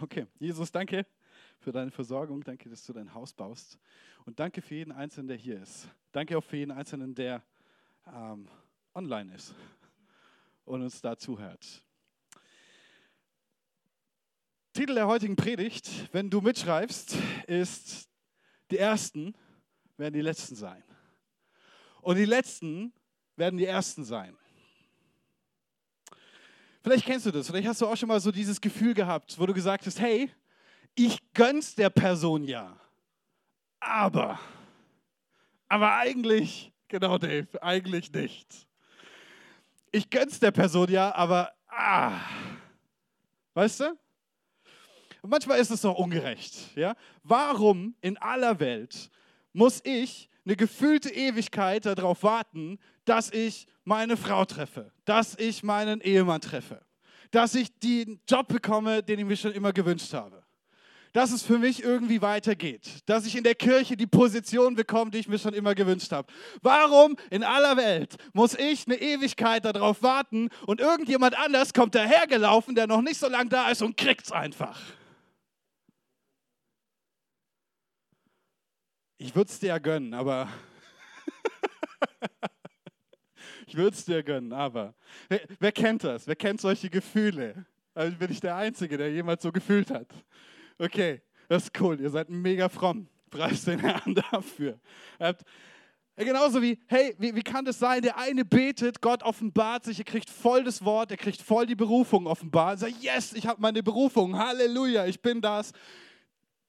Okay, Jesus, danke für deine Versorgung. Danke, dass du dein Haus baust. Und danke für jeden Einzelnen, der hier ist. Danke auch für jeden Einzelnen, der ähm, online ist und uns da zuhört. Titel der heutigen Predigt, wenn du mitschreibst, ist Die Ersten werden die Letzten sein. Und die Letzten werden die Ersten sein. Vielleicht kennst du das, vielleicht hast du auch schon mal so dieses Gefühl gehabt, wo du gesagt hast, hey, ich gönn's der Person ja, aber, aber eigentlich, genau Dave, eigentlich nicht. Ich gönn's der Person ja, aber, ah, weißt du? Und manchmal ist es doch ungerecht. Ja? Warum in aller Welt muss ich eine gefühlte Ewigkeit darauf warten, dass ich meine Frau treffe, dass ich meinen Ehemann treffe, dass ich den Job bekomme, den ich mir schon immer gewünscht habe? dass es für mich irgendwie weitergeht, dass ich in der Kirche die Position bekomme, die ich mir schon immer gewünscht habe. Warum in aller Welt muss ich eine Ewigkeit darauf warten und irgendjemand anders kommt dahergelaufen, der noch nicht so lange da ist und kriegt es einfach? Ich würde es dir gönnen, aber. ich würde es dir gönnen, aber. Wer, wer, kennt das? Wer kennt solche Gefühle? Also bin ich der Einzige, der jemals so gefühlt hat. Okay, das ist cool. Ihr seid mega fromm. Preis den Herrn dafür. Genauso wie, hey, wie, wie kann das sein? Der eine betet, Gott offenbart sich, er kriegt voll das Wort, er kriegt voll die Berufung offenbart. Er sagt, yes, ich habe meine Berufung, Halleluja, ich bin das.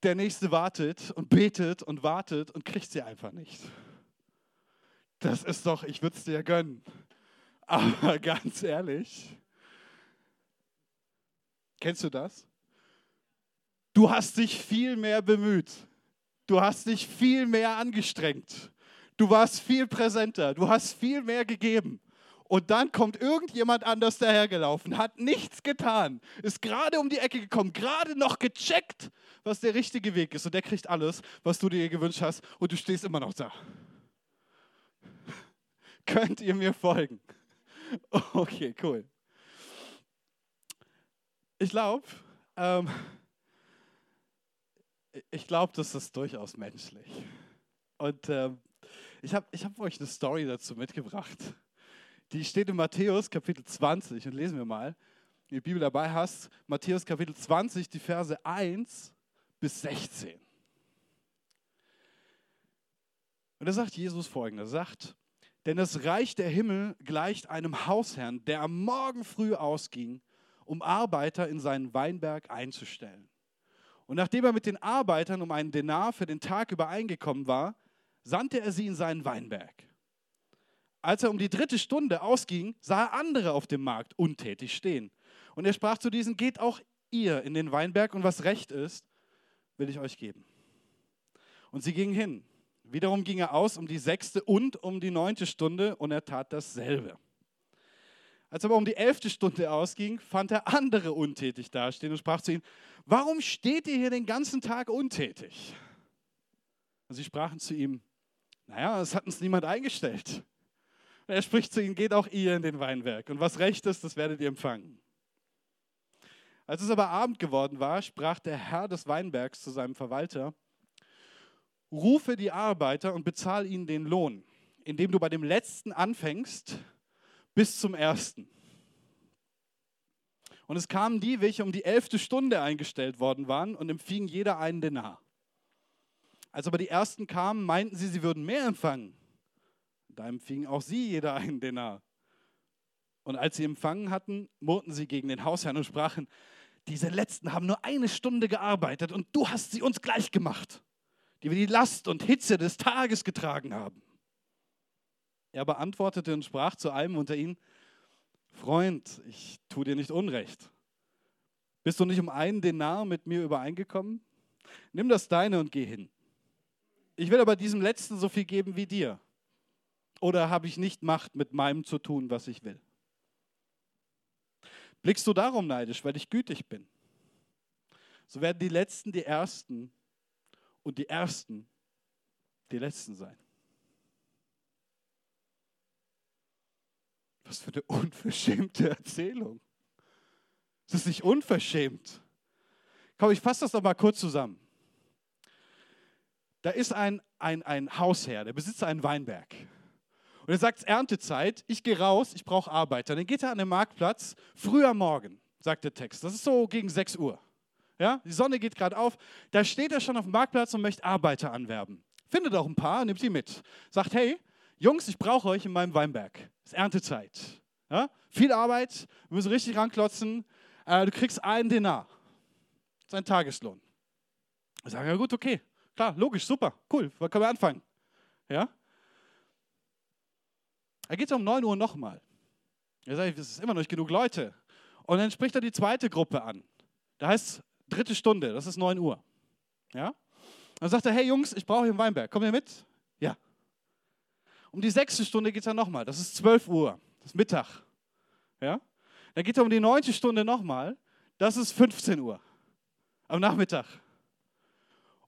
Der nächste wartet und betet und wartet und kriegt sie einfach nicht. Das ist doch, ich würde es dir gönnen. Aber ganz ehrlich, kennst du das? Du hast dich viel mehr bemüht. Du hast dich viel mehr angestrengt. Du warst viel präsenter. Du hast viel mehr gegeben. Und dann kommt irgendjemand anders dahergelaufen, hat nichts getan, ist gerade um die Ecke gekommen, gerade noch gecheckt, was der richtige Weg ist. Und der kriegt alles, was du dir gewünscht hast. Und du stehst immer noch da. Könnt ihr mir folgen? Okay, cool. Ich glaube, ähm, ich glaube, das ist durchaus menschlich. Und ähm, ich habe ich hab euch eine Story dazu mitgebracht. Die steht in Matthäus Kapitel 20 und lesen wir mal. Wenn du die Bibel dabei hast, Matthäus Kapitel 20, die Verse 1 bis 16. Und da sagt Jesus folgendes, er sagt, denn das Reich der Himmel gleicht einem Hausherrn, der am Morgen früh ausging, um Arbeiter in seinen Weinberg einzustellen. Und nachdem er mit den Arbeitern um einen Denar für den Tag übereingekommen war, sandte er sie in seinen Weinberg. Als er um die dritte Stunde ausging, sah er andere auf dem Markt untätig stehen. Und er sprach zu diesen, geht auch ihr in den Weinberg und was recht ist, will ich euch geben. Und sie gingen hin. Wiederum ging er aus um die sechste und um die neunte Stunde und er tat dasselbe. Als aber um die elfte Stunde ausging, fand er andere untätig dastehen und sprach zu ihnen, warum steht ihr hier den ganzen Tag untätig? Und sie sprachen zu ihm, naja, es hat uns niemand eingestellt. Und er spricht zu ihnen, geht auch ihr in den Weinberg und was recht ist, das werdet ihr empfangen. Als es aber Abend geworden war, sprach der Herr des Weinbergs zu seinem Verwalter, rufe die Arbeiter und bezahl ihnen den Lohn, indem du bei dem Letzten anfängst bis zum ersten. Und es kamen die, welche um die elfte Stunde eingestellt worden waren und empfingen jeder einen Denar. Als aber die ersten kamen, meinten sie, sie würden mehr empfangen. Da empfingen auch sie jeder einen Denar. Und als sie empfangen hatten, murrten sie gegen den Hausherrn und sprachen, diese Letzten haben nur eine Stunde gearbeitet und du hast sie uns gleich gemacht, die wir die Last und Hitze des Tages getragen haben. Er beantwortete und sprach zu einem unter ihnen, Freund, ich tue dir nicht Unrecht. Bist du nicht um einen Denar mit mir übereingekommen? Nimm das deine und geh hin. Ich will aber diesem Letzten so viel geben wie dir. Oder habe ich nicht Macht, mit meinem zu tun, was ich will? Blickst du darum neidisch, weil ich gütig bin? So werden die Letzten die Ersten und die Ersten die Letzten sein. Was für eine unverschämte Erzählung. Es ist nicht unverschämt. Komm, ich fasse das doch mal kurz zusammen. Da ist ein, ein, ein Hausherr, der besitzt einen Weinberg. Und er sagt, es ist Erntezeit, ich gehe raus, ich brauche Arbeiter. Dann geht er an den Marktplatz, früh am Morgen, sagt der Text. Das ist so gegen 6 Uhr. Ja, die Sonne geht gerade auf. Da steht er schon auf dem Marktplatz und möchte Arbeiter anwerben. Findet auch ein paar, nimmt sie mit. Sagt, hey, Jungs, ich brauche euch in meinem Weinberg. Es ist Erntezeit. Ja? Viel Arbeit, wir müssen richtig ranklotzen. Äh, du kriegst einen Denar. Das ist ein Tageslohn. Ich sage, ja gut, okay. Klar, logisch, super, cool. Wann können wir anfangen? Ja? Er geht um 9 Uhr nochmal. Er sagt, es ist immer noch nicht genug Leute. Und dann spricht er die zweite Gruppe an. Da heißt dritte Stunde, das ist 9 Uhr. Ja? Dann sagt er, hey Jungs, ich brauche hier einen Weinberg. Kommt ihr mit? Ja. Um die sechste Stunde geht er nochmal. Das ist 12 Uhr. Das ist Mittag. Ja? Dann geht er um die neunte Stunde nochmal. Das ist 15 Uhr. Am Nachmittag.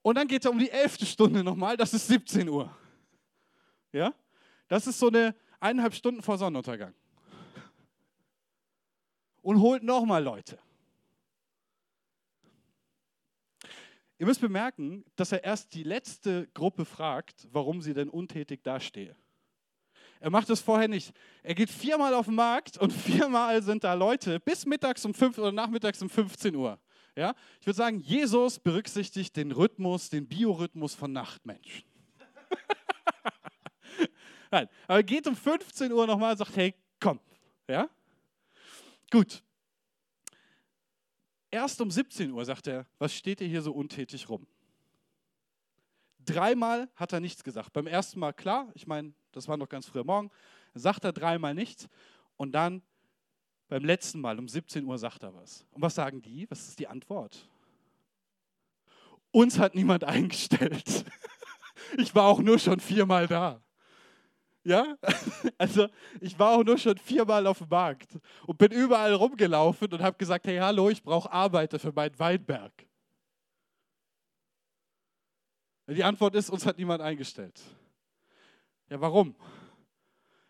Und dann geht er um die elfte Stunde nochmal. Das ist 17 Uhr. Ja? Das ist so eine eineinhalb Stunden vor Sonnenuntergang. Und holt nochmal Leute. Ihr müsst bemerken, dass er erst die letzte Gruppe fragt, warum sie denn untätig dastehe. Er macht das vorher nicht. Er geht viermal auf den Markt und viermal sind da Leute bis mittags um 5 oder nachmittags um 15 Uhr. Ja? Ich würde sagen, Jesus berücksichtigt den Rhythmus, den Biorhythmus von Nachtmenschen. Nein, aber er geht um 15 Uhr nochmal und sagt, hey, komm. Ja? Gut. Erst um 17 Uhr sagt er, was steht ihr hier so untätig rum? Dreimal hat er nichts gesagt. Beim ersten Mal klar, ich meine, das war noch ganz früh Morgen, sagt er dreimal nichts und dann beim letzten Mal um 17 Uhr sagt er was. Und was sagen die? Was ist die Antwort? Uns hat niemand eingestellt. Ich war auch nur schon viermal da. Ja, also ich war auch nur schon viermal auf dem Markt und bin überall rumgelaufen und habe gesagt, hey, hallo, ich brauche Arbeiter für meinen Weinberg. Die Antwort ist, uns hat niemand eingestellt. Ja, warum?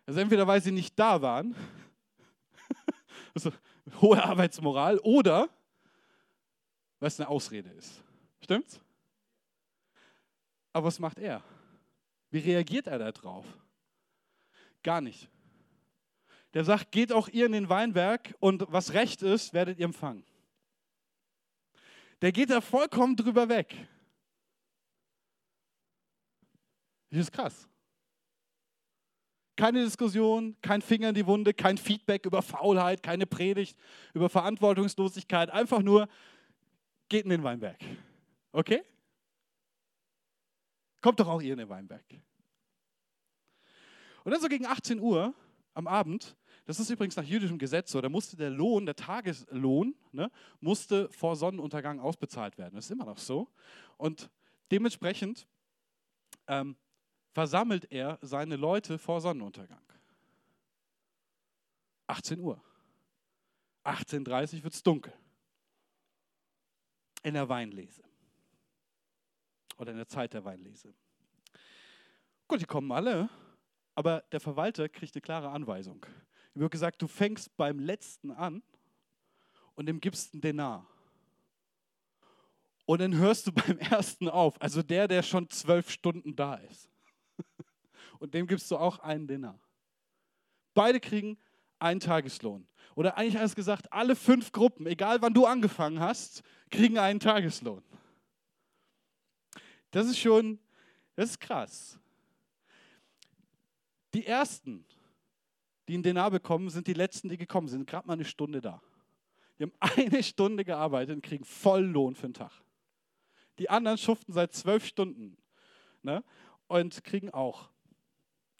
Also entweder weil sie nicht da waren, also hohe Arbeitsmoral, oder weil es eine Ausrede ist. Stimmt's? Aber was macht er? Wie reagiert er darauf? Gar nicht. Der sagt, geht auch ihr in den Weinberg und was recht ist, werdet ihr empfangen. Der geht da vollkommen drüber weg. Das ist krass. Keine Diskussion, kein Finger in die Wunde, kein Feedback über Faulheit, keine Predigt über Verantwortungslosigkeit. Einfach nur, geht in den Weinberg. Okay? Kommt doch auch ihr in den Weinberg. Und dann so gegen 18 Uhr am Abend, das ist übrigens nach jüdischem Gesetz so, da musste der Lohn, der Tageslohn, ne, musste vor Sonnenuntergang ausbezahlt werden. Das ist immer noch so. Und dementsprechend ähm, versammelt er seine Leute vor Sonnenuntergang. 18 Uhr. 18.30 Uhr wird es dunkel. In der Weinlese. Oder in der Zeit der Weinlese. Gut, die kommen alle aber der Verwalter kriegt eine klare Anweisung. Ihm wird gesagt, du fängst beim letzten an und dem gibst einen Denar. Und dann hörst du beim ersten auf, also der, der schon zwölf Stunden da ist. Und dem gibst du auch einen Denar. Beide kriegen einen Tageslohn. Oder eigentlich alles gesagt, alle fünf Gruppen, egal wann du angefangen hast, kriegen einen Tageslohn. Das ist schon, das ist krass. Die ersten, die einen Denar bekommen, sind die letzten, die gekommen sind. Gerade mal eine Stunde da. Die haben eine Stunde gearbeitet und kriegen Volllohn für den Tag. Die anderen schuften seit zwölf Stunden ne, und kriegen auch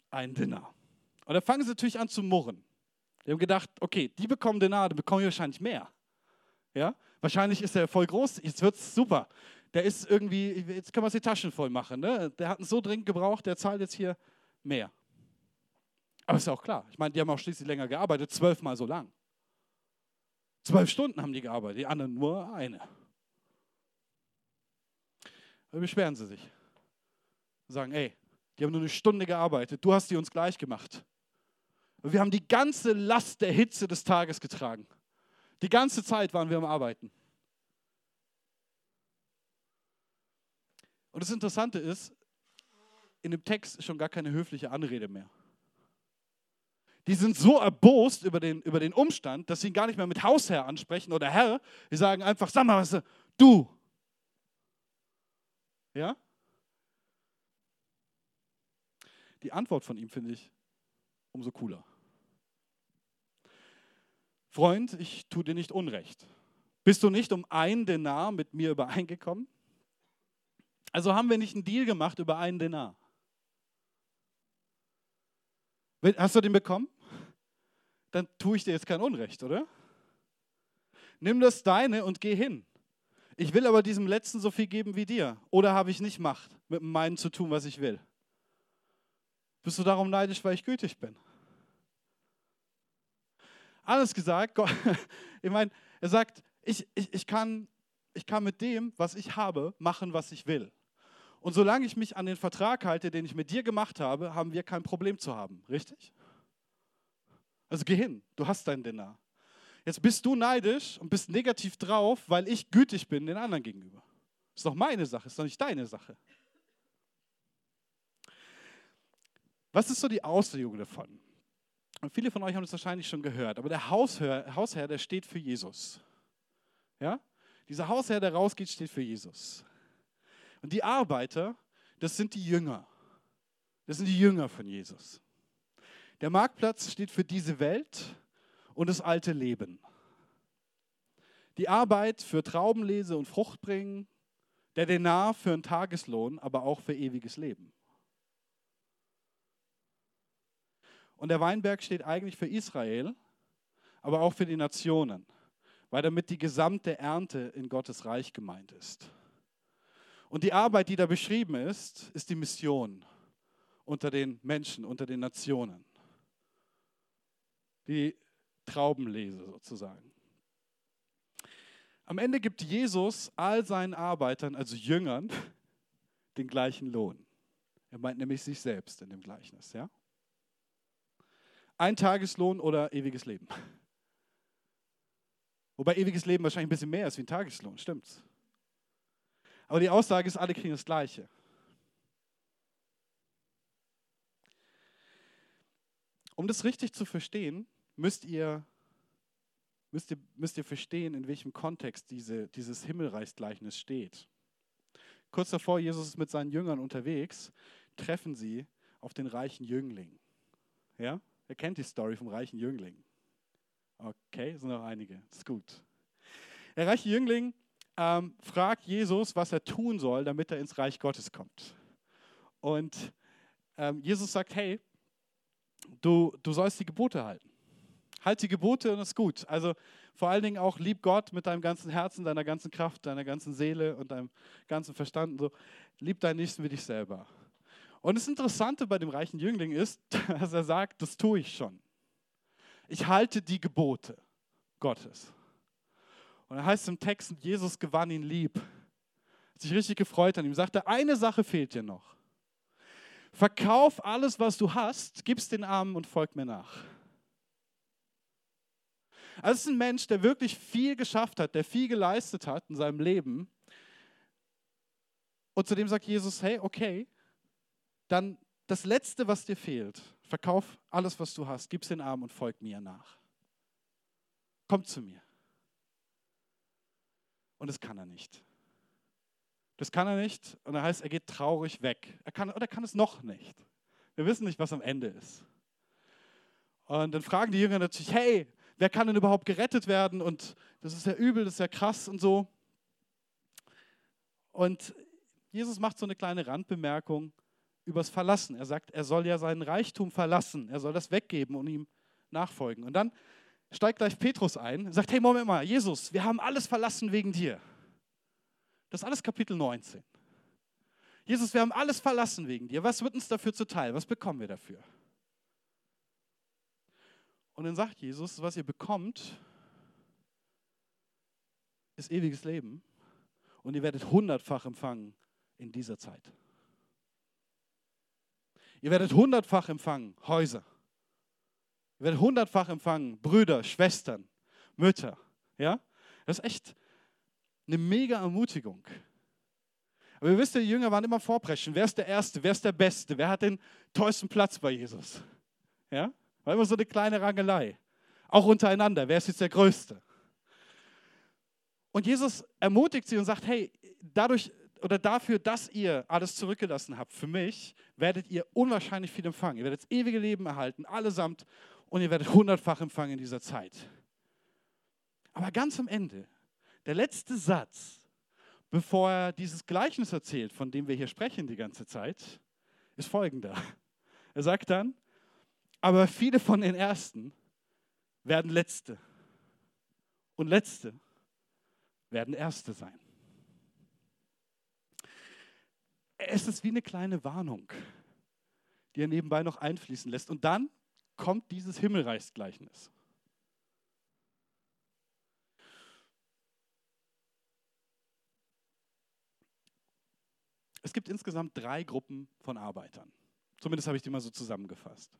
einen Denar. Und da fangen sie natürlich an zu murren. Die haben gedacht, okay, die bekommen Denar, dann bekommen wir wahrscheinlich mehr. Ja? Wahrscheinlich ist er voll groß, jetzt wird es super. Der ist irgendwie, jetzt können wir uns die Taschen voll machen. Ne? Der hat ihn so dringend gebraucht, der zahlt jetzt hier mehr. Aber ist ja auch klar. Ich meine, die haben auch schließlich länger gearbeitet, zwölfmal so lang. Zwölf Stunden haben die gearbeitet, die anderen nur eine. Da beschweren sie sich. Sagen, ey, die haben nur eine Stunde gearbeitet, du hast die uns gleich gemacht. wir haben die ganze Last der Hitze des Tages getragen. Die ganze Zeit waren wir am Arbeiten. Und das Interessante ist, in dem Text ist schon gar keine höfliche Anrede mehr. Die sind so erbost über den, über den Umstand, dass sie ihn gar nicht mehr mit Hausherr ansprechen oder Herr. Die sagen einfach, sag mal, was, du. Ja? Die Antwort von ihm finde ich umso cooler. Freund, ich tue dir nicht Unrecht. Bist du nicht um einen Denar mit mir übereingekommen? Also haben wir nicht einen Deal gemacht über einen Denar. Hast du den bekommen? Dann tue ich dir jetzt kein Unrecht, oder? Nimm das deine und geh hin. Ich will aber diesem Letzten so viel geben wie dir. Oder habe ich nicht Macht, mit meinem zu tun, was ich will? Bist du darum neidisch, weil ich gütig bin? Alles gesagt, Gott, ich meine, er sagt, ich, ich, ich, kann, ich kann mit dem, was ich habe, machen, was ich will. Und solange ich mich an den Vertrag halte, den ich mit dir gemacht habe, haben wir kein Problem zu haben. Richtig? Also geh hin, du hast dein Dinner. Jetzt bist du neidisch und bist negativ drauf, weil ich gütig bin den anderen gegenüber. Ist doch meine Sache, ist doch nicht deine Sache. Was ist so die Auslegung davon? Und viele von euch haben es wahrscheinlich schon gehört, aber der Hausherr, Hausherr, der steht für Jesus. Ja? Dieser Hausherr, der rausgeht, steht für Jesus. Und die Arbeiter, das sind die Jünger. Das sind die Jünger von Jesus. Der Marktplatz steht für diese Welt und das alte Leben. Die Arbeit für Traubenlese und Fruchtbringen, der Denar für einen Tageslohn, aber auch für ewiges Leben. Und der Weinberg steht eigentlich für Israel, aber auch für die Nationen, weil damit die gesamte Ernte in Gottes Reich gemeint ist. Und die Arbeit, die da beschrieben ist, ist die Mission unter den Menschen, unter den Nationen. Die Traubenlese sozusagen. Am Ende gibt Jesus all seinen Arbeitern, also Jüngern, den gleichen Lohn. Er meint nämlich sich selbst in dem Gleichnis. Ja? Ein Tageslohn oder ewiges Leben. Wobei ewiges Leben wahrscheinlich ein bisschen mehr ist wie ein Tageslohn, stimmt's? Aber die Aussage ist, alle kriegen das Gleiche. Um das richtig zu verstehen, müsst ihr, müsst ihr, müsst ihr verstehen, in welchem Kontext diese, dieses Himmelreichsgleichnis steht. Kurz davor, Jesus ist mit seinen Jüngern unterwegs, treffen sie auf den reichen Jüngling. Ja? Wer kennt die Story vom reichen Jüngling? Okay, sind noch einige. Das ist gut. Der reiche Jüngling ähm, fragt Jesus, was er tun soll, damit er ins Reich Gottes kommt. Und ähm, Jesus sagt, hey, du, du sollst die Gebote halten. Halt die Gebote und ist gut. Also vor allen Dingen auch lieb Gott mit deinem ganzen Herzen, deiner ganzen Kraft, deiner ganzen Seele und deinem ganzen Verstand. So. Lieb deinen Nächsten wie dich selber. Und das Interessante bei dem reichen Jüngling ist, dass er sagt, das tue ich schon. Ich halte die Gebote Gottes. Und dann heißt im Text, Jesus gewann ihn lieb. Hat sich richtig gefreut an ihm. Sagte, eine Sache fehlt dir noch. Verkauf alles, was du hast, gib's den Armen und folg mir nach. Also es ist ein Mensch, der wirklich viel geschafft hat, der viel geleistet hat in seinem Leben. Und zu dem sagt Jesus, hey, okay, dann das Letzte, was dir fehlt, verkauf alles, was du hast, gib's den Armen und folg mir nach. Komm zu mir. Und das kann er nicht. Das kann er nicht. Und er heißt, er geht traurig weg. Er kann, oder er kann es noch nicht. Wir wissen nicht, was am Ende ist. Und dann fragen die Jünger natürlich, hey, wer kann denn überhaupt gerettet werden? Und das ist ja übel, das ist ja krass und so. Und Jesus macht so eine kleine Randbemerkung übers Verlassen. Er sagt, er soll ja seinen Reichtum verlassen. Er soll das weggeben und ihm nachfolgen. Und dann steigt gleich Petrus ein und sagt, hey, Moment mal, Jesus, wir haben alles verlassen wegen dir. Das ist alles Kapitel 19. Jesus, wir haben alles verlassen wegen dir. Was wird uns dafür zuteil? Was bekommen wir dafür? Und dann sagt Jesus, was ihr bekommt, ist ewiges Leben und ihr werdet hundertfach empfangen in dieser Zeit. Ihr werdet hundertfach empfangen Häuser, Ihr werdet hundertfach empfangen. Brüder, Schwestern, Mütter. Ja? Das ist echt eine mega Ermutigung. Aber ihr wisst, die Jünger waren immer vorpreschen. Wer ist der Erste? Wer ist der Beste? Wer hat den tollsten Platz bei Jesus? Ja? War immer so eine kleine Rangelei. Auch untereinander. Wer ist jetzt der Größte? Und Jesus ermutigt sie und sagt, hey, dadurch oder dafür, dass ihr alles zurückgelassen habt für mich, werdet ihr unwahrscheinlich viel empfangen. Ihr werdet das ewige Leben erhalten, allesamt, und ihr werdet hundertfach empfangen in dieser Zeit. Aber ganz am Ende, der letzte Satz, bevor er dieses Gleichnis erzählt, von dem wir hier sprechen die ganze Zeit, ist folgender. Er sagt dann, aber viele von den Ersten werden Letzte und Letzte werden Erste sein. Es ist wie eine kleine Warnung, die er nebenbei noch einfließen lässt. Und dann kommt dieses Himmelreichsgleichnis. Es gibt insgesamt drei Gruppen von Arbeitern. Zumindest habe ich die mal so zusammengefasst.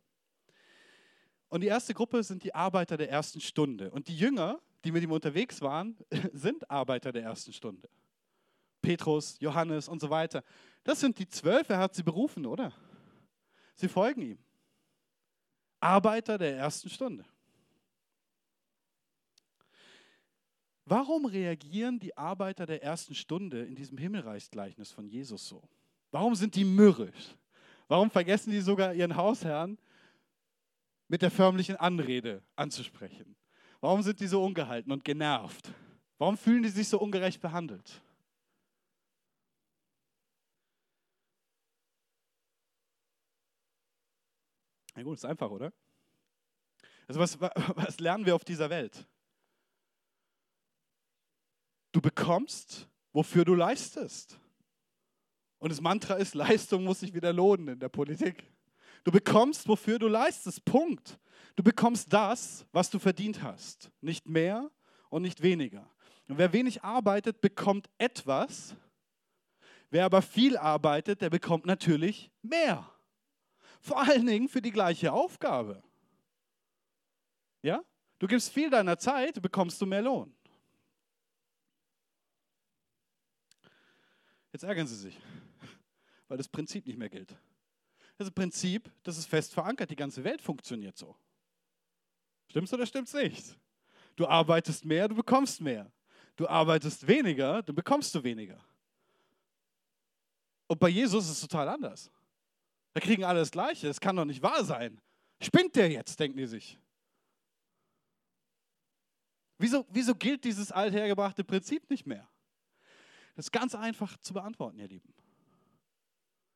Und die erste Gruppe sind die Arbeiter der ersten Stunde. Und die Jünger, die mit ihm unterwegs waren, sind Arbeiter der ersten Stunde. Petrus, Johannes und so weiter. Das sind die zwölf, er hat sie berufen, oder? Sie folgen ihm. Arbeiter der ersten Stunde. Warum reagieren die Arbeiter der ersten Stunde in diesem Himmelreichsgleichnis von Jesus so? Warum sind die mürrisch? Warum vergessen die sogar ihren Hausherrn mit der förmlichen Anrede anzusprechen? Warum sind die so ungehalten und genervt? Warum fühlen die sich so ungerecht behandelt? Na gut, ist einfach, oder? Also was, was lernen wir auf dieser Welt? Du bekommst, wofür du leistest. Und das Mantra ist, Leistung muss sich wieder lohnen in der Politik. Du bekommst, wofür du leistest. Punkt. Du bekommst das, was du verdient hast. Nicht mehr und nicht weniger. Und wer wenig arbeitet, bekommt etwas. Wer aber viel arbeitet, der bekommt natürlich mehr. Vor allen Dingen für die gleiche Aufgabe. Ja? Du gibst viel deiner Zeit, bekommst du mehr Lohn. Jetzt ärgern sie sich, weil das Prinzip nicht mehr gilt. Das ist ein Prinzip, das ist fest verankert. Die ganze Welt funktioniert so. Stimmt's oder stimmt's nicht? Du arbeitest mehr, du bekommst mehr. Du arbeitest weniger, du bekommst du weniger. Und bei Jesus ist es total anders. Da kriegen alle das Gleiche. Das kann doch nicht wahr sein. Spinnt der jetzt, denken die sich. Wieso, wieso gilt dieses althergebrachte Prinzip nicht mehr? Das ist ganz einfach zu beantworten, ihr Lieben.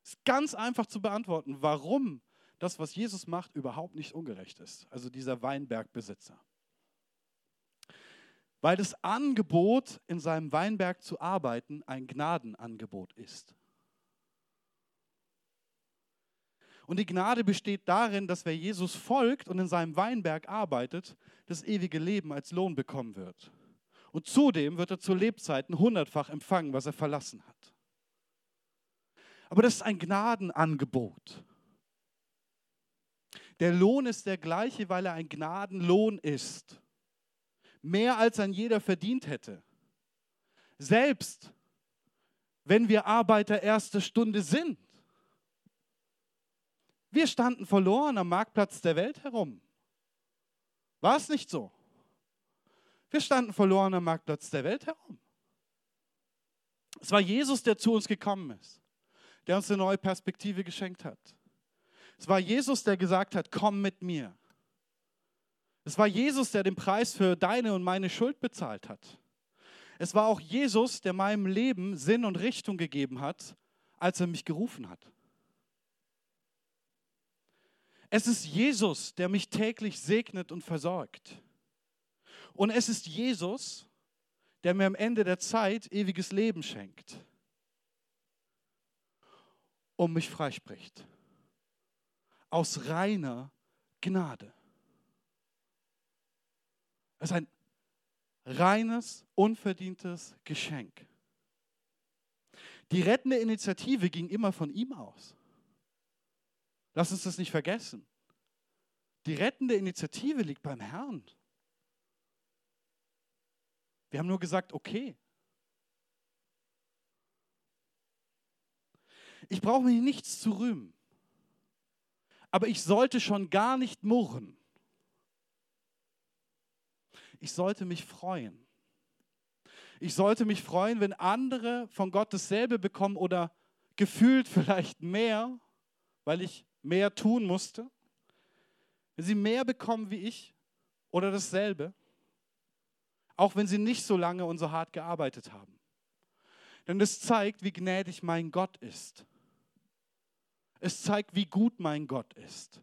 Es ist ganz einfach zu beantworten, warum das, was Jesus macht, überhaupt nicht ungerecht ist. Also dieser Weinbergbesitzer. Weil das Angebot, in seinem Weinberg zu arbeiten, ein Gnadenangebot ist. Und die Gnade besteht darin, dass wer Jesus folgt und in seinem Weinberg arbeitet, das ewige Leben als Lohn bekommen wird. Und zudem wird er zu Lebzeiten hundertfach empfangen, was er verlassen hat. Aber das ist ein Gnadenangebot. Der Lohn ist der gleiche, weil er ein Gnadenlohn ist. Mehr als ein jeder verdient hätte. Selbst wenn wir Arbeiter erster Stunde sind. Wir standen verloren am Marktplatz der Welt herum. War es nicht so? Wir standen verloren am Marktplatz der Welt herum. Es war Jesus, der zu uns gekommen ist, der uns eine neue Perspektive geschenkt hat. Es war Jesus, der gesagt hat, komm mit mir. Es war Jesus, der den Preis für deine und meine Schuld bezahlt hat. Es war auch Jesus, der meinem Leben Sinn und Richtung gegeben hat, als er mich gerufen hat. Es ist Jesus, der mich täglich segnet und versorgt. Und es ist Jesus, der mir am Ende der Zeit ewiges Leben schenkt und mich freispricht. Aus reiner Gnade. Es ist ein reines, unverdientes Geschenk. Die rettende Initiative ging immer von ihm aus. Lass uns das nicht vergessen. Die rettende Initiative liegt beim Herrn. Wir haben nur gesagt, okay. Ich brauche mich nichts zu rühmen. Aber ich sollte schon gar nicht murren. Ich sollte mich freuen. Ich sollte mich freuen, wenn andere von Gott dasselbe bekommen oder gefühlt vielleicht mehr, weil ich mehr tun musste. Wenn sie mehr bekommen wie ich oder dasselbe, auch wenn sie nicht so lange und so hart gearbeitet haben. Denn es zeigt, wie gnädig mein Gott ist. Es zeigt, wie gut mein Gott ist.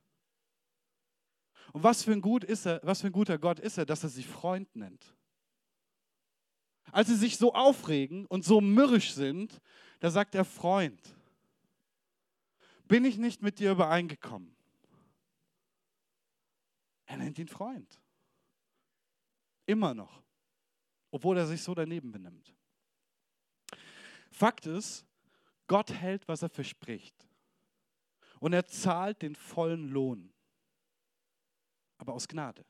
Und was für ein, gut ist er, was für ein guter Gott ist er, dass er sich Freund nennt. Als sie sich so aufregen und so mürrisch sind, da sagt er Freund. Bin ich nicht mit dir übereingekommen? Er nennt ihn Freund. Immer noch. Obwohl er sich so daneben benimmt. Fakt ist, Gott hält, was er verspricht. Und er zahlt den vollen Lohn. Aber aus Gnade.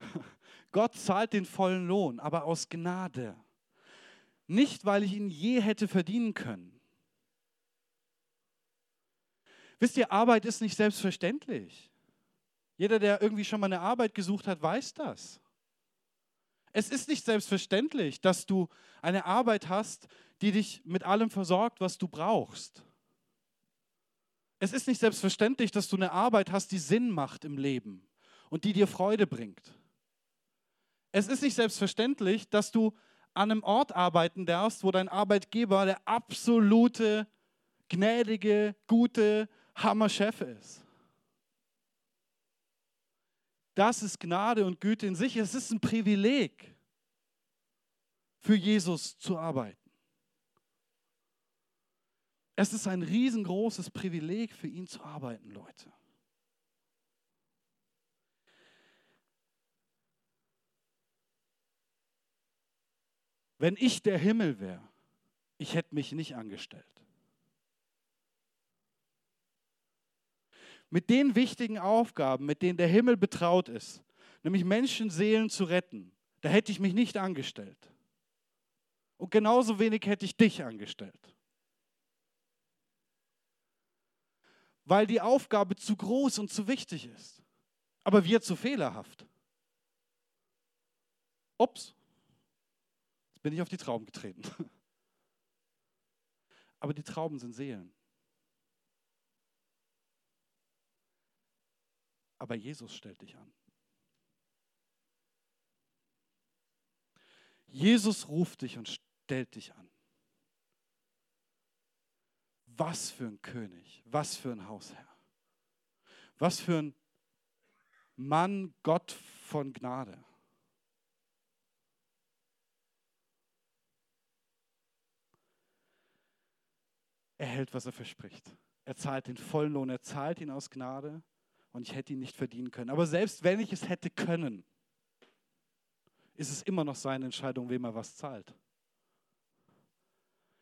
Gott zahlt den vollen Lohn, aber aus Gnade. Nicht, weil ich ihn je hätte verdienen können. Wisst ihr, Arbeit ist nicht selbstverständlich. Jeder, der irgendwie schon mal eine Arbeit gesucht hat, weiß das. Es ist nicht selbstverständlich, dass du eine Arbeit hast, die dich mit allem versorgt, was du brauchst. Es ist nicht selbstverständlich, dass du eine Arbeit hast, die Sinn macht im Leben und die dir Freude bringt. Es ist nicht selbstverständlich, dass du an einem Ort arbeiten darfst, wo dein Arbeitgeber der absolute, gnädige, gute Hammerchef ist. Das ist Gnade und Güte in sich. Es ist ein Privileg, für Jesus zu arbeiten. Es ist ein riesengroßes Privileg, für ihn zu arbeiten, Leute. Wenn ich der Himmel wäre, ich hätte mich nicht angestellt. Mit den wichtigen Aufgaben, mit denen der Himmel betraut ist, nämlich Menschenseelen zu retten, da hätte ich mich nicht angestellt. Und genauso wenig hätte ich dich angestellt. Weil die Aufgabe zu groß und zu wichtig ist. Aber wir zu fehlerhaft. Ups bin ich auf die Trauben getreten. Aber die Trauben sind Seelen. Aber Jesus stellt dich an. Jesus ruft dich und stellt dich an. Was für ein König, was für ein Hausherr, was für ein Mann Gott von Gnade. er hält, was er verspricht. Er zahlt den vollen Lohn, er zahlt ihn aus Gnade und ich hätte ihn nicht verdienen können. Aber selbst wenn ich es hätte können, ist es immer noch seine Entscheidung, wem er was zahlt.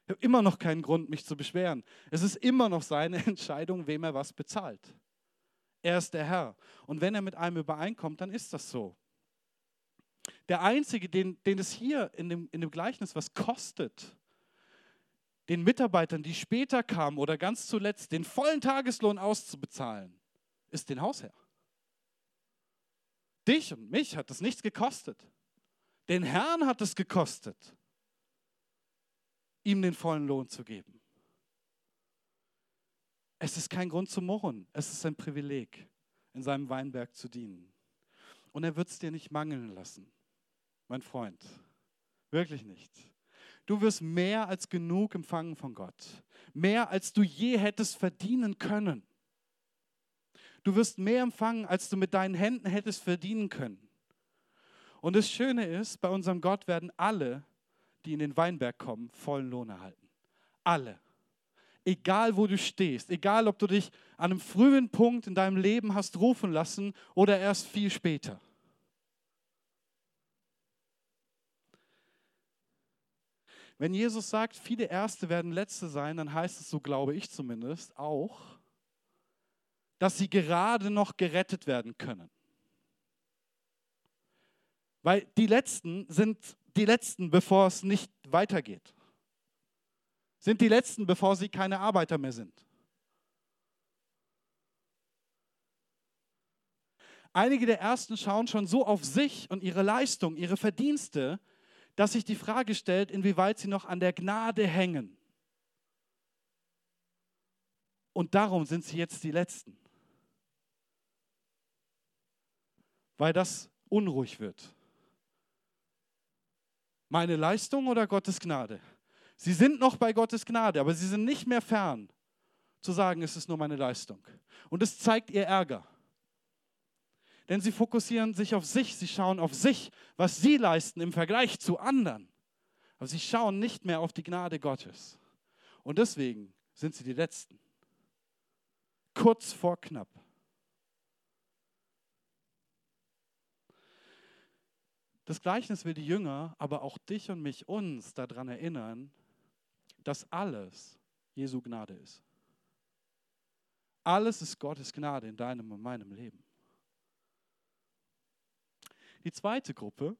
Ich habe immer noch keinen Grund, mich zu beschweren. Es ist immer noch seine Entscheidung, wem er was bezahlt. Er ist der Herr. Und wenn er mit einem übereinkommt, dann ist das so. Der Einzige, den, den es hier in dem, in dem Gleichnis was kostet, den Mitarbeitern, die später kamen oder ganz zuletzt, den vollen Tageslohn auszubezahlen, ist den Hausherr. Dich und mich hat das nichts gekostet. Den Herrn hat es gekostet, ihm den vollen Lohn zu geben. Es ist kein Grund zu murren, es ist ein Privileg, in seinem Weinberg zu dienen. Und er wird es dir nicht mangeln lassen, mein Freund. Wirklich nicht. Du wirst mehr als genug empfangen von Gott. Mehr als du je hättest verdienen können. Du wirst mehr empfangen, als du mit deinen Händen hättest verdienen können. Und das Schöne ist, bei unserem Gott werden alle, die in den Weinberg kommen, vollen Lohn erhalten. Alle. Egal wo du stehst, egal ob du dich an einem frühen Punkt in deinem Leben hast rufen lassen oder erst viel später. Wenn Jesus sagt, viele Erste werden Letzte sein, dann heißt es, so glaube ich zumindest, auch, dass sie gerade noch gerettet werden können. Weil die Letzten sind die Letzten, bevor es nicht weitergeht. sind die Letzten, bevor sie keine Arbeiter mehr sind. Einige der Ersten schauen schon so auf sich und ihre Leistung, ihre Verdienste, dass sich die Frage stellt, inwieweit sie noch an der Gnade hängen. Und darum sind sie jetzt die Letzten. Weil das unruhig wird. Meine Leistung oder Gottes Gnade? Sie sind noch bei Gottes Gnade, aber sie sind nicht mehr fern zu sagen, es ist nur meine Leistung. Und es zeigt ihr Ärger. Denn sie fokussieren sich auf sich, sie schauen auf sich, was sie leisten im Vergleich zu anderen. Aber sie schauen nicht mehr auf die Gnade Gottes. Und deswegen sind sie die Letzten. Kurz vor knapp. Das Gleichnis will die Jünger, aber auch dich und mich, uns daran erinnern, dass alles Jesu Gnade ist. Alles ist Gottes Gnade in deinem und meinem Leben. Die zweite Gruppe,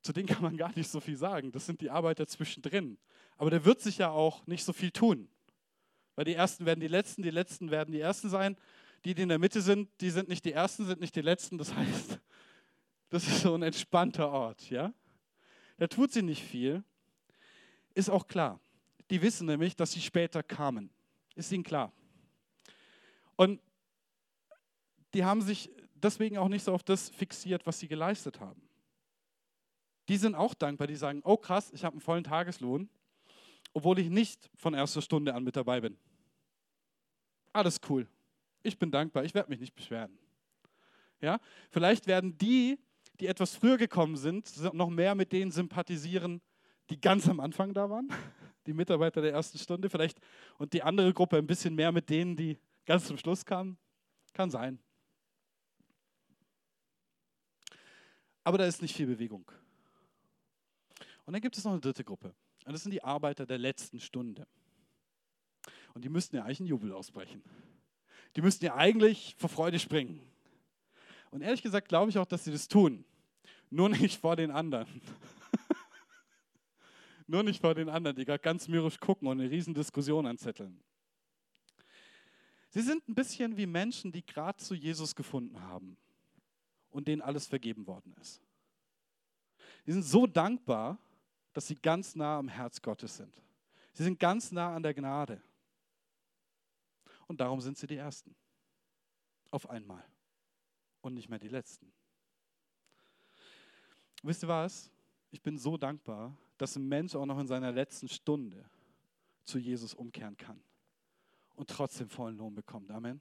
zu denen kann man gar nicht so viel sagen, das sind die Arbeiter zwischendrin. Aber da wird sich ja auch nicht so viel tun. Weil die Ersten werden die Letzten, die Letzten werden die Ersten sein. Die, die in der Mitte sind, die sind nicht die Ersten, sind nicht die Letzten. Das heißt, das ist so ein entspannter Ort. Ja? Da tut sie nicht viel. Ist auch klar. Die wissen nämlich, dass sie später kamen. Ist ihnen klar. Und die haben sich deswegen auch nicht so auf das fixiert, was sie geleistet haben. Die sind auch dankbar, die sagen, oh krass, ich habe einen vollen Tageslohn, obwohl ich nicht von erster Stunde an mit dabei bin. Alles cool. Ich bin dankbar, ich werde mich nicht beschweren. Ja? Vielleicht werden die, die etwas früher gekommen sind, noch mehr mit denen sympathisieren, die ganz am Anfang da waren, die Mitarbeiter der ersten Stunde, vielleicht und die andere Gruppe ein bisschen mehr mit denen, die ganz zum Schluss kamen. Kann sein. Aber da ist nicht viel Bewegung. Und dann gibt es noch eine dritte Gruppe. Und das sind die Arbeiter der letzten Stunde. Und die müssten ja eigentlich einen Jubel ausbrechen. Die müssten ja eigentlich vor Freude springen. Und ehrlich gesagt glaube ich auch, dass sie das tun. Nur nicht vor den anderen. Nur nicht vor den anderen, die gerade ganz mürrisch gucken und eine riesen Diskussion anzetteln. Sie sind ein bisschen wie Menschen, die gerade zu Jesus gefunden haben und denen alles vergeben worden ist. Die sind so dankbar, dass sie ganz nah am Herz Gottes sind. Sie sind ganz nah an der Gnade. Und darum sind sie die Ersten. Auf einmal. Und nicht mehr die Letzten. Wisst ihr was? Ich bin so dankbar, dass ein Mensch auch noch in seiner letzten Stunde zu Jesus umkehren kann und trotzdem vollen Lohn bekommt. Amen.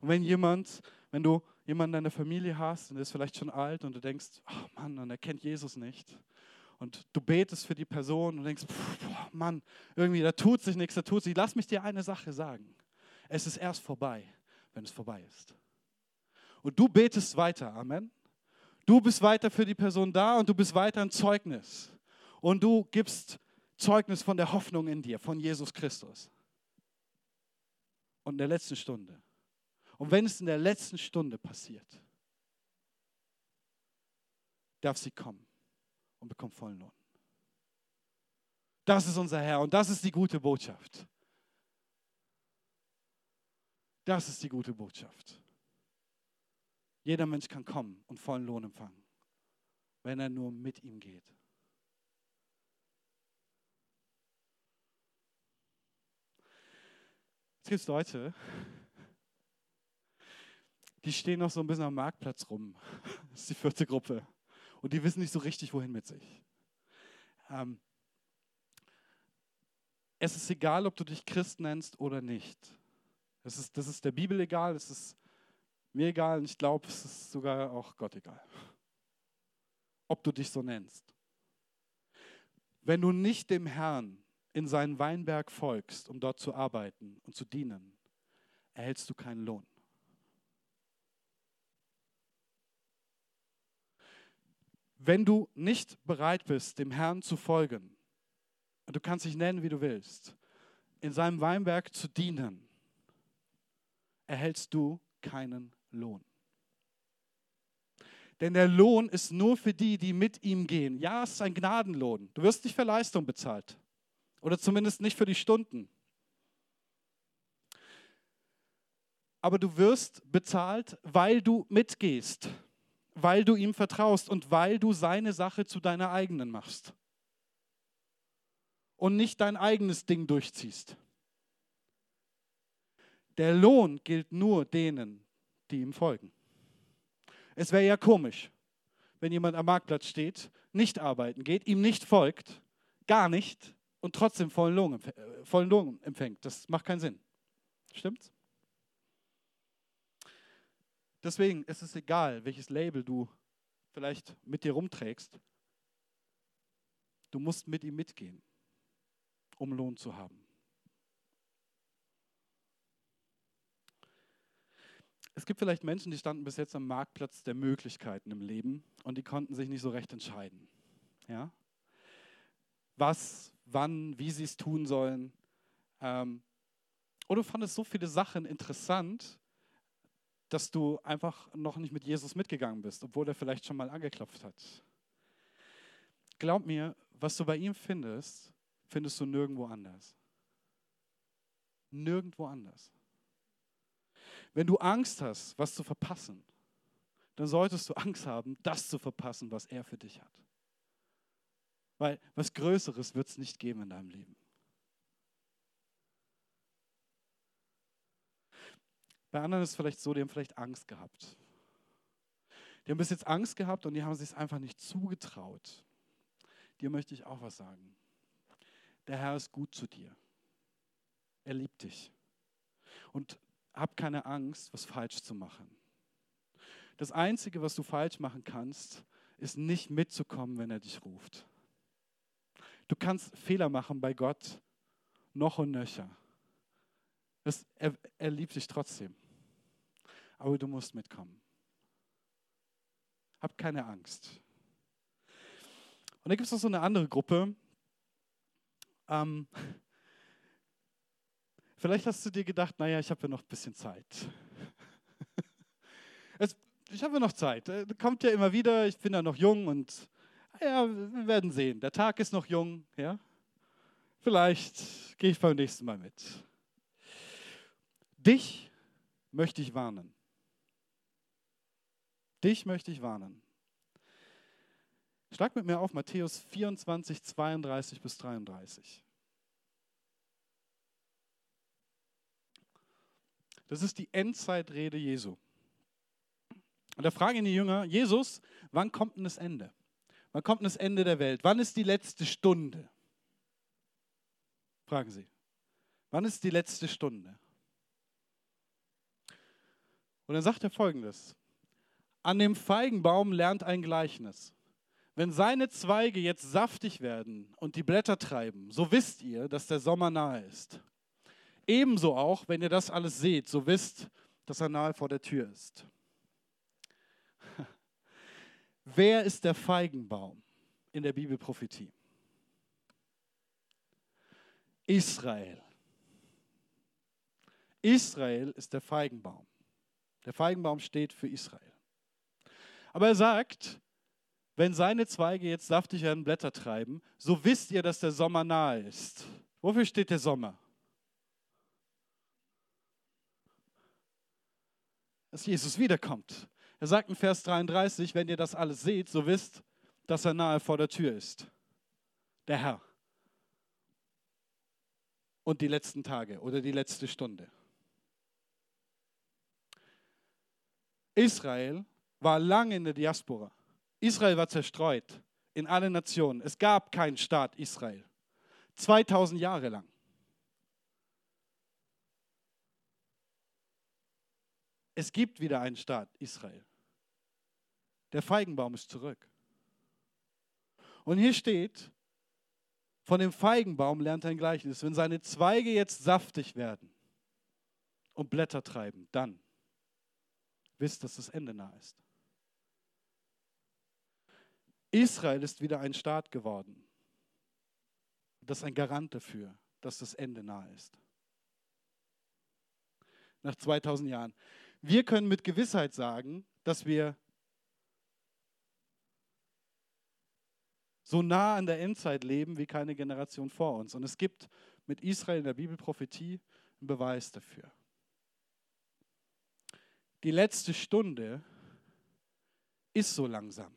Und wenn jemand, wenn du jemanden in deiner Familie hast und der ist vielleicht schon alt und du denkst, oh Mann, und er kennt Jesus nicht. Und du betest für die Person und denkst, boah, Mann, irgendwie, da tut sich nichts, da tut sich. Lass mich dir eine Sache sagen. Es ist erst vorbei, wenn es vorbei ist. Und du betest weiter, Amen. Du bist weiter für die Person da und du bist weiter ein Zeugnis. Und du gibst Zeugnis von der Hoffnung in dir, von Jesus Christus. Und in der letzten Stunde und wenn es in der letzten Stunde passiert, darf sie kommen und bekommt vollen Lohn. Das ist unser Herr und das ist die gute Botschaft. Das ist die gute Botschaft. Jeder Mensch kann kommen und vollen Lohn empfangen, wenn er nur mit ihm geht. Es gibt Leute, die stehen noch so ein bisschen am Marktplatz rum. Das ist die vierte Gruppe. Und die wissen nicht so richtig, wohin mit sich. Ähm, es ist egal, ob du dich Christ nennst oder nicht. Das ist, das ist der Bibel egal, es ist mir egal und ich glaube, es ist sogar auch Gott egal. Ob du dich so nennst. Wenn du nicht dem Herrn in seinen Weinberg folgst, um dort zu arbeiten und zu dienen, erhältst du keinen Lohn. wenn du nicht bereit bist, dem Herrn zu folgen, und du kannst dich nennen, wie du willst, in seinem Weinberg zu dienen, erhältst du keinen Lohn. Denn der Lohn ist nur für die, die mit ihm gehen. Ja, es ist ein Gnadenlohn. Du wirst nicht für Leistung bezahlt. Oder zumindest nicht für die Stunden. Aber du wirst bezahlt, weil du mitgehst, weil du ihm vertraust und weil du seine Sache zu deiner eigenen machst. Und nicht dein eigenes Ding durchziehst. Der Lohn gilt nur denen, die ihm folgen. Es wäre ja komisch, wenn jemand am Marktplatz steht, nicht arbeiten geht, ihm nicht folgt, gar nicht und trotzdem vollen Lohn, äh, vollen Lohn empfängt. Das macht keinen Sinn. Stimmt's? Deswegen ist es egal, welches Label du vielleicht mit dir rumträgst. Du musst mit ihm mitgehen, um Lohn zu haben. Es gibt vielleicht Menschen, die standen bis jetzt am Marktplatz der Möglichkeiten im Leben und die konnten sich nicht so recht entscheiden. Ja? Was, wann, wie sie es tun sollen. Ähm, oder du fandest so viele Sachen interessant, dass du einfach noch nicht mit Jesus mitgegangen bist, obwohl er vielleicht schon mal angeklopft hat. Glaub mir, was du bei ihm findest, findest du nirgendwo anders. Nirgendwo anders. Wenn du Angst hast, was zu verpassen, dann solltest du Angst haben, das zu verpassen, was er für dich hat. Weil was Größeres wird es nicht geben in deinem Leben. Bei anderen ist es vielleicht so, die haben vielleicht Angst gehabt. Die haben bis jetzt Angst gehabt und die haben sich es einfach nicht zugetraut. Dir möchte ich auch was sagen. Der Herr ist gut zu dir. Er liebt dich. Und hab keine Angst, was falsch zu machen. Das Einzige, was du falsch machen kannst, ist nicht mitzukommen, wenn er dich ruft. Du kannst Fehler machen bei Gott, noch und nöcher. Das, er, er liebt dich trotzdem. Aber du musst mitkommen. Hab keine Angst. Und da gibt es noch so eine andere Gruppe. Ähm, vielleicht hast du dir gedacht, naja, ich habe ja noch ein bisschen Zeit. es, ich habe ja noch Zeit. Äh, kommt ja immer wieder, ich bin ja noch jung und ja, wir werden sehen. Der Tag ist noch jung, ja. Vielleicht gehe ich beim nächsten Mal mit. Dich möchte ich warnen. Dich möchte ich warnen. Schlag mit mir auf Matthäus 24, 32 bis 33. Das ist die Endzeitrede Jesu. Und da fragen die Jünger, Jesus, wann kommt denn das Ende? Wann kommt denn das Ende der Welt? Wann ist die letzte Stunde? Fragen sie. Wann ist die letzte Stunde? Und dann sagt er folgendes. An dem Feigenbaum lernt ein Gleichnis. Wenn seine Zweige jetzt saftig werden und die Blätter treiben, so wisst ihr, dass der Sommer nahe ist. Ebenso auch, wenn ihr das alles seht, so wisst, dass er nahe vor der Tür ist. Wer ist der Feigenbaum in der Bibelprophetie? Israel. Israel ist der Feigenbaum. Der Feigenbaum steht für Israel. Aber er sagt, wenn seine Zweige jetzt saftig werden, Blätter treiben, so wisst ihr, dass der Sommer nahe ist. Wofür steht der Sommer? Dass Jesus wiederkommt. Er sagt in Vers 33, wenn ihr das alles seht, so wisst, dass er nahe vor der Tür ist. Der Herr. Und die letzten Tage oder die letzte Stunde. Israel war lange in der Diaspora. Israel war zerstreut in alle Nationen. Es gab keinen Staat Israel. 2000 Jahre lang. Es gibt wieder einen Staat Israel. Der Feigenbaum ist zurück. Und hier steht, von dem Feigenbaum lernt ein Gleichnis. Wenn seine Zweige jetzt saftig werden und Blätter treiben, dann wisst, dass das Ende nah ist. Israel ist wieder ein Staat geworden. Das ist ein Garant dafür, dass das Ende nah ist. Nach 2000 Jahren. Wir können mit Gewissheit sagen, dass wir so nah an der Endzeit leben wie keine Generation vor uns. Und es gibt mit Israel in der Bibelprophetie einen Beweis dafür. Die letzte Stunde ist so langsam.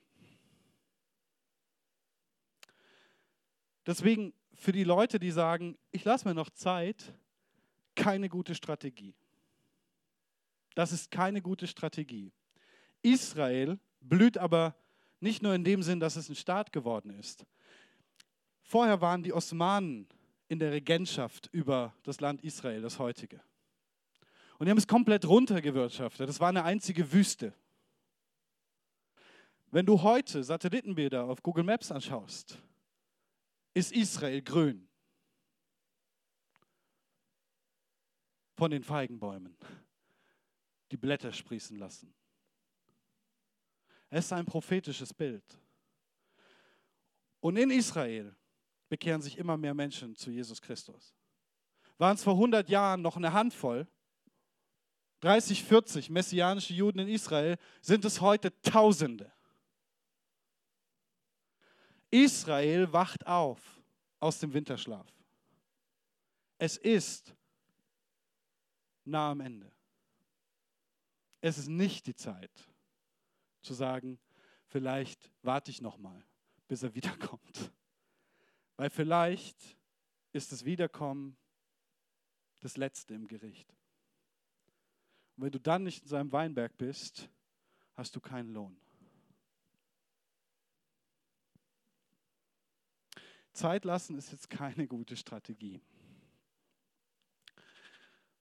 Deswegen für die Leute, die sagen, ich lasse mir noch Zeit, keine gute Strategie. Das ist keine gute Strategie. Israel blüht aber nicht nur in dem Sinn, dass es ein Staat geworden ist. Vorher waren die Osmanen in der Regentschaft über das Land Israel, das heutige. Und die haben es komplett runtergewirtschaftet. Das war eine einzige Wüste. Wenn du heute Satellitenbilder auf Google Maps anschaust, ist Israel grün. Von den Feigenbäumen, die Blätter sprießen lassen. Es ist ein prophetisches Bild. Und in Israel bekehren sich immer mehr Menschen zu Jesus Christus. Waren es vor 100 Jahren noch eine Handvoll, 30, 40 messianische Juden in Israel, sind es heute Tausende. Israel wacht auf aus dem Winterschlaf. Es ist nah am Ende. Es ist nicht die Zeit zu sagen, vielleicht warte ich noch mal, bis er wiederkommt. Weil vielleicht ist das Wiederkommen das Letzte im Gericht. Und wenn du dann nicht in seinem Weinberg bist, hast du keinen Lohn. Zeit lassen ist jetzt keine gute Strategie.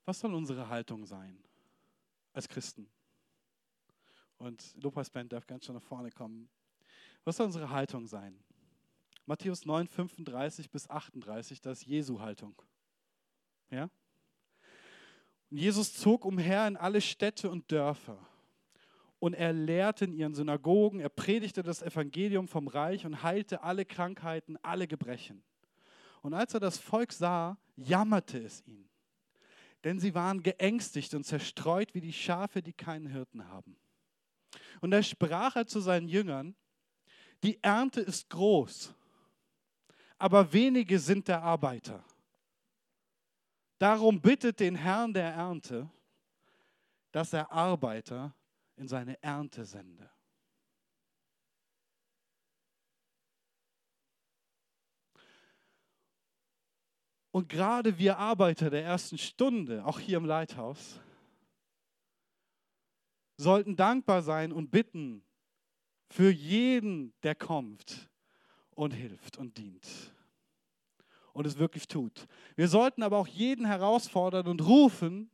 Was soll unsere Haltung sein als Christen? Und Lupas Band darf ganz schön nach vorne kommen. Was soll unsere Haltung sein? Matthäus 9, 35 bis 38, das ist Jesu Haltung. Ja? Und Jesus zog umher in alle Städte und Dörfer und er lehrte in ihren Synagogen, er predigte das Evangelium vom Reich und heilte alle Krankheiten, alle Gebrechen. Und als er das Volk sah, jammerte es ihn, denn sie waren geängstigt und zerstreut wie die Schafe, die keinen Hirten haben. Und da sprach er zu seinen Jüngern, die Ernte ist groß, aber wenige sind der Arbeiter. Darum bittet den Herrn der Ernte, dass er Arbeiter in seine Ernte sende. Und gerade wir Arbeiter der ersten Stunde, auch hier im Leithaus, sollten dankbar sein und bitten für jeden, der kommt und hilft und dient und es wirklich tut. Wir sollten aber auch jeden herausfordern und rufen,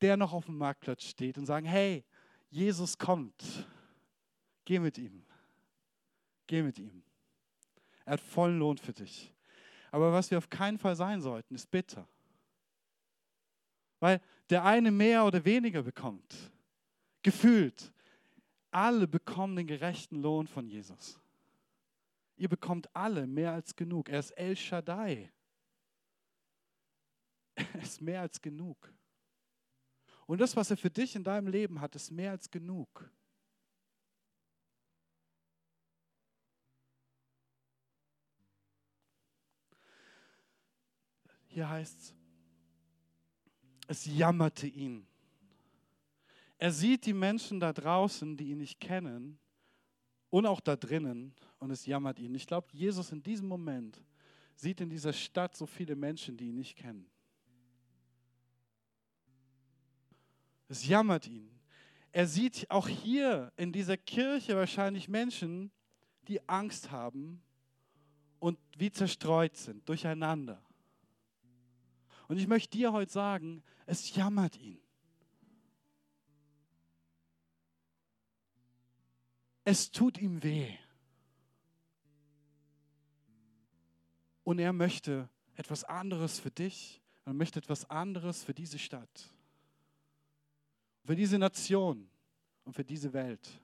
der noch auf dem Marktplatz steht und sagen, hey, Jesus kommt. Geh mit ihm. Geh mit ihm. Er hat vollen Lohn für dich. Aber was wir auf keinen Fall sein sollten, ist bitter. Weil der eine mehr oder weniger bekommt. Gefühlt. Alle bekommen den gerechten Lohn von Jesus. Ihr bekommt alle mehr als genug. Er ist El Shaddai. Er ist mehr als genug. Und das, was er für dich in deinem Leben hat, ist mehr als genug. Hier heißt es, es jammerte ihn. Er sieht die Menschen da draußen, die ihn nicht kennen und auch da drinnen und es jammert ihn. Ich glaube, Jesus in diesem Moment sieht in dieser Stadt so viele Menschen, die ihn nicht kennen. Es jammert ihn. Er sieht auch hier in dieser Kirche wahrscheinlich Menschen, die Angst haben und wie zerstreut sind, durcheinander. Und ich möchte dir heute sagen, es jammert ihn. Es tut ihm weh. Und er möchte etwas anderes für dich. Er möchte etwas anderes für diese Stadt für diese Nation und für diese Welt.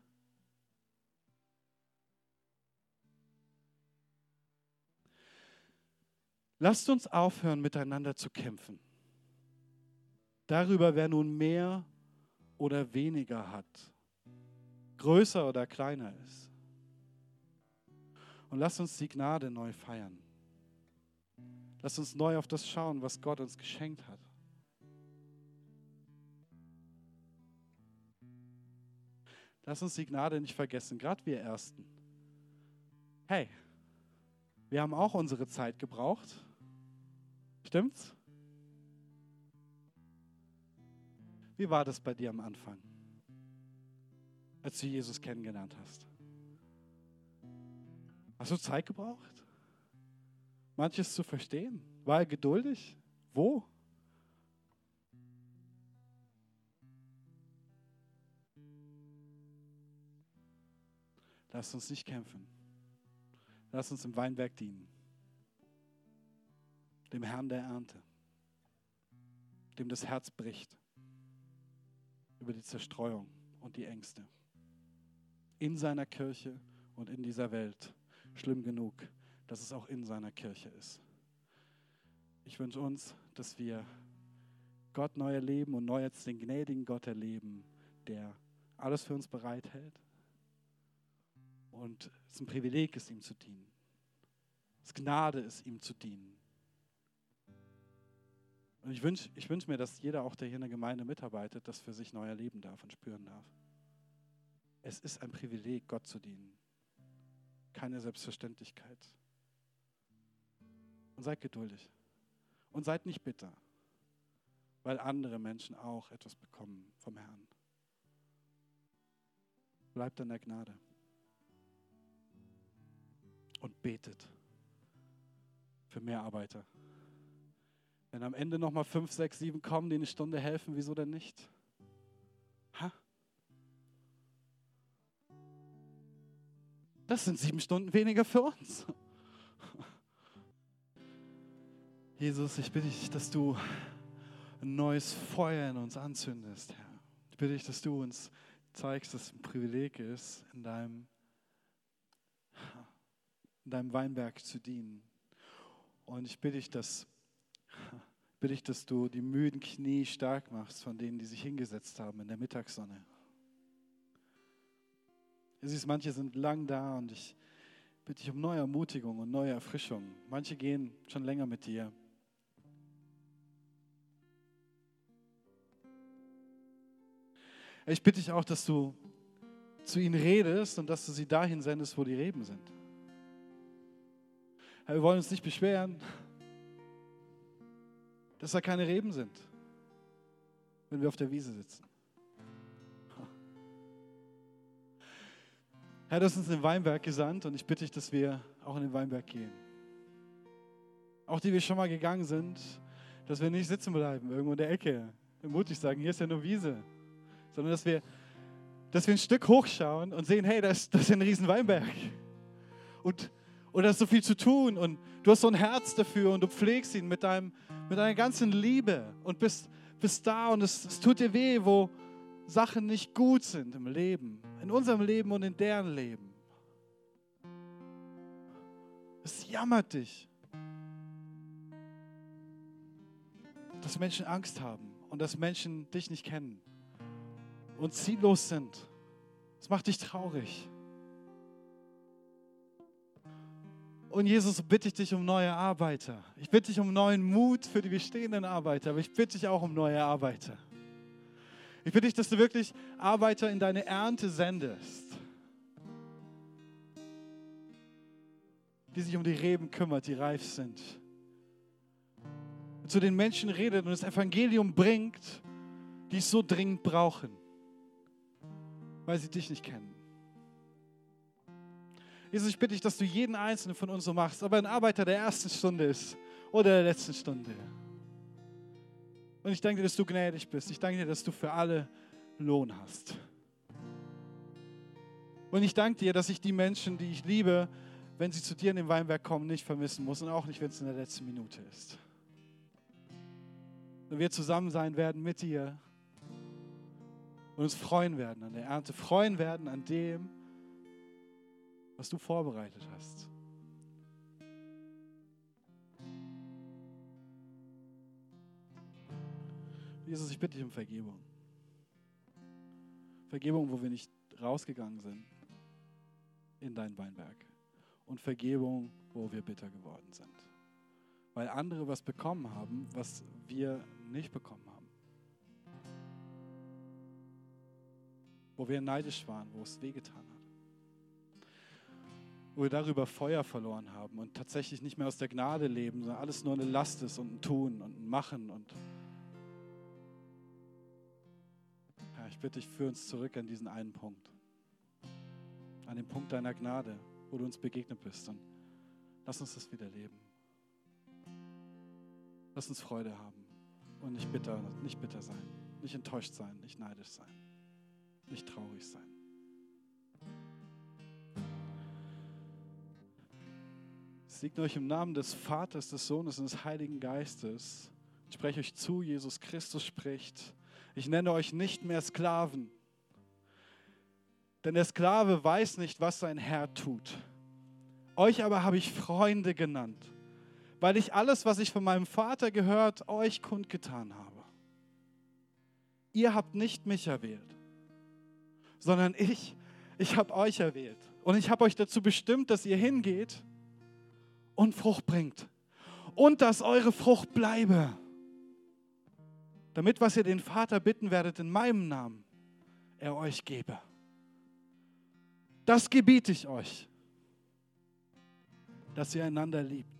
Lasst uns aufhören, miteinander zu kämpfen. Darüber, wer nun mehr oder weniger hat, größer oder kleiner ist. Und lass uns die Gnade neu feiern. Lass uns neu auf das schauen, was Gott uns geschenkt hat. Lass uns die Gnade nicht vergessen, gerade wir Ersten. Hey, wir haben auch unsere Zeit gebraucht. Stimmt's? Wie war das bei dir am Anfang, als du Jesus kennengelernt hast? Hast du Zeit gebraucht? Manches zu verstehen? War er geduldig? Wo? Lass uns nicht kämpfen. Lass uns im Weinberg dienen. Dem Herrn der Ernte. Dem das Herz bricht über die Zerstreuung und die Ängste. In seiner Kirche und in dieser Welt. Schlimm genug, dass es auch in seiner Kirche ist. Ich wünsche uns, dass wir Gott neu erleben und neu jetzt den gnädigen Gott erleben, der alles für uns bereithält. Und es ein Privileg ist, ihm zu dienen. Es Gnade ist, ihm zu dienen. Und ich wünsche ich wünsch mir, dass jeder, auch der hier in der Gemeinde mitarbeitet, das für sich neu erleben darf und spüren darf. Es ist ein Privileg, Gott zu dienen. Keine Selbstverständlichkeit. Und seid geduldig. Und seid nicht bitter, weil andere Menschen auch etwas bekommen vom Herrn. Bleibt in der Gnade. Und betet für mehr Arbeiter. Wenn am Ende nochmal fünf, sechs, sieben kommen, die eine Stunde helfen, wieso denn nicht? Ha? Das sind sieben Stunden weniger für uns. Jesus, ich bitte dich, dass du ein neues Feuer in uns anzündest, Herr. Ich bitte dich, dass du uns zeigst, dass es ein Privileg ist, in deinem, in deinem Weinberg zu dienen. Und ich bitte dich, dass bitte ich, dass du die müden Knie stark machst von denen, die sich hingesetzt haben in der Mittagssonne. Du siehst, manche sind lang da und ich bitte dich um neue Ermutigung und neue Erfrischung. Manche gehen schon länger mit dir. Ich bitte dich auch, dass du zu ihnen redest und dass du sie dahin sendest, wo die Reben sind. Wir wollen uns nicht beschweren, dass da keine Reben sind, wenn wir auf der Wiese sitzen. Herr, du hast uns in den Weinberg gesandt und ich bitte dich, dass wir auch in den Weinberg gehen. Auch die wir schon mal gegangen sind, dass wir nicht sitzen bleiben, irgendwo in der Ecke, mutig sagen, hier ist ja nur Wiese, sondern dass wir, dass wir ein Stück hochschauen und sehen, hey, das, das ist ein riesen Weinberg. Und, und da ist so viel zu tun und du hast so ein Herz dafür und du pflegst ihn mit deinem, mit deiner ganzen Liebe und bist, bist da und es, es tut dir weh, wo Sachen nicht gut sind im Leben, in unserem Leben und in deren Leben. Es jammert dich, dass Menschen Angst haben und dass Menschen dich nicht kennen und ziellos sind. Es macht dich traurig. Und Jesus, bitte ich dich um neue Arbeiter. Ich bitte dich um neuen Mut für die bestehenden Arbeiter, aber ich bitte dich auch um neue Arbeiter. Ich bitte dich, dass du wirklich Arbeiter in deine Ernte sendest, die sich um die Reben kümmert, die reif sind. Zu den Menschen redet und das Evangelium bringt, die es so dringend brauchen, weil sie dich nicht kennen. Jesus, ich bitte dich, dass du jeden einzelnen von uns so machst, ob er ein Arbeiter der ersten Stunde ist oder der letzten Stunde. Und ich danke dir, dass du gnädig bist. Ich danke dir, dass du für alle Lohn hast. Und ich danke dir, dass ich die Menschen, die ich liebe, wenn sie zu dir in den Weinberg kommen, nicht vermissen muss und auch nicht, wenn es in der letzten Minute ist. Und wir zusammen sein werden mit dir und uns freuen werden an der Ernte, freuen werden an dem, was du vorbereitet hast. Jesus, ich bitte dich um Vergebung. Vergebung, wo wir nicht rausgegangen sind in dein Weinberg. und Vergebung, wo wir bitter geworden sind. Weil andere was bekommen haben, was wir nicht bekommen haben. Wo wir neidisch waren, wo es wehgetan hat wo wir darüber Feuer verloren haben und tatsächlich nicht mehr aus der Gnade leben, sondern alles nur eine Last ist und ein Tun und ein Machen. Und ja, ich bitte dich, führ uns zurück an diesen einen Punkt. An den Punkt deiner Gnade, wo du uns begegnet bist. Und lass uns das wieder leben. Lass uns Freude haben und nicht bitter, nicht bitter sein, nicht enttäuscht sein, nicht neidisch sein, nicht traurig sein. Liegt euch im Namen des Vaters, des Sohnes und des Heiligen Geistes. Ich spreche euch zu, Jesus Christus spricht. Ich nenne euch nicht mehr Sklaven. Denn der Sklave weiß nicht, was sein Herr tut. Euch aber habe ich Freunde genannt, weil ich alles, was ich von meinem Vater gehört, euch kundgetan habe. Ihr habt nicht mich erwählt, sondern ich, ich habe euch erwählt. Und ich habe euch dazu bestimmt, dass ihr hingeht und Frucht bringt. Und dass eure Frucht bleibe. Damit, was ihr den Vater bitten werdet in meinem Namen, er euch gebe. Das gebiete ich euch, dass ihr einander liebt.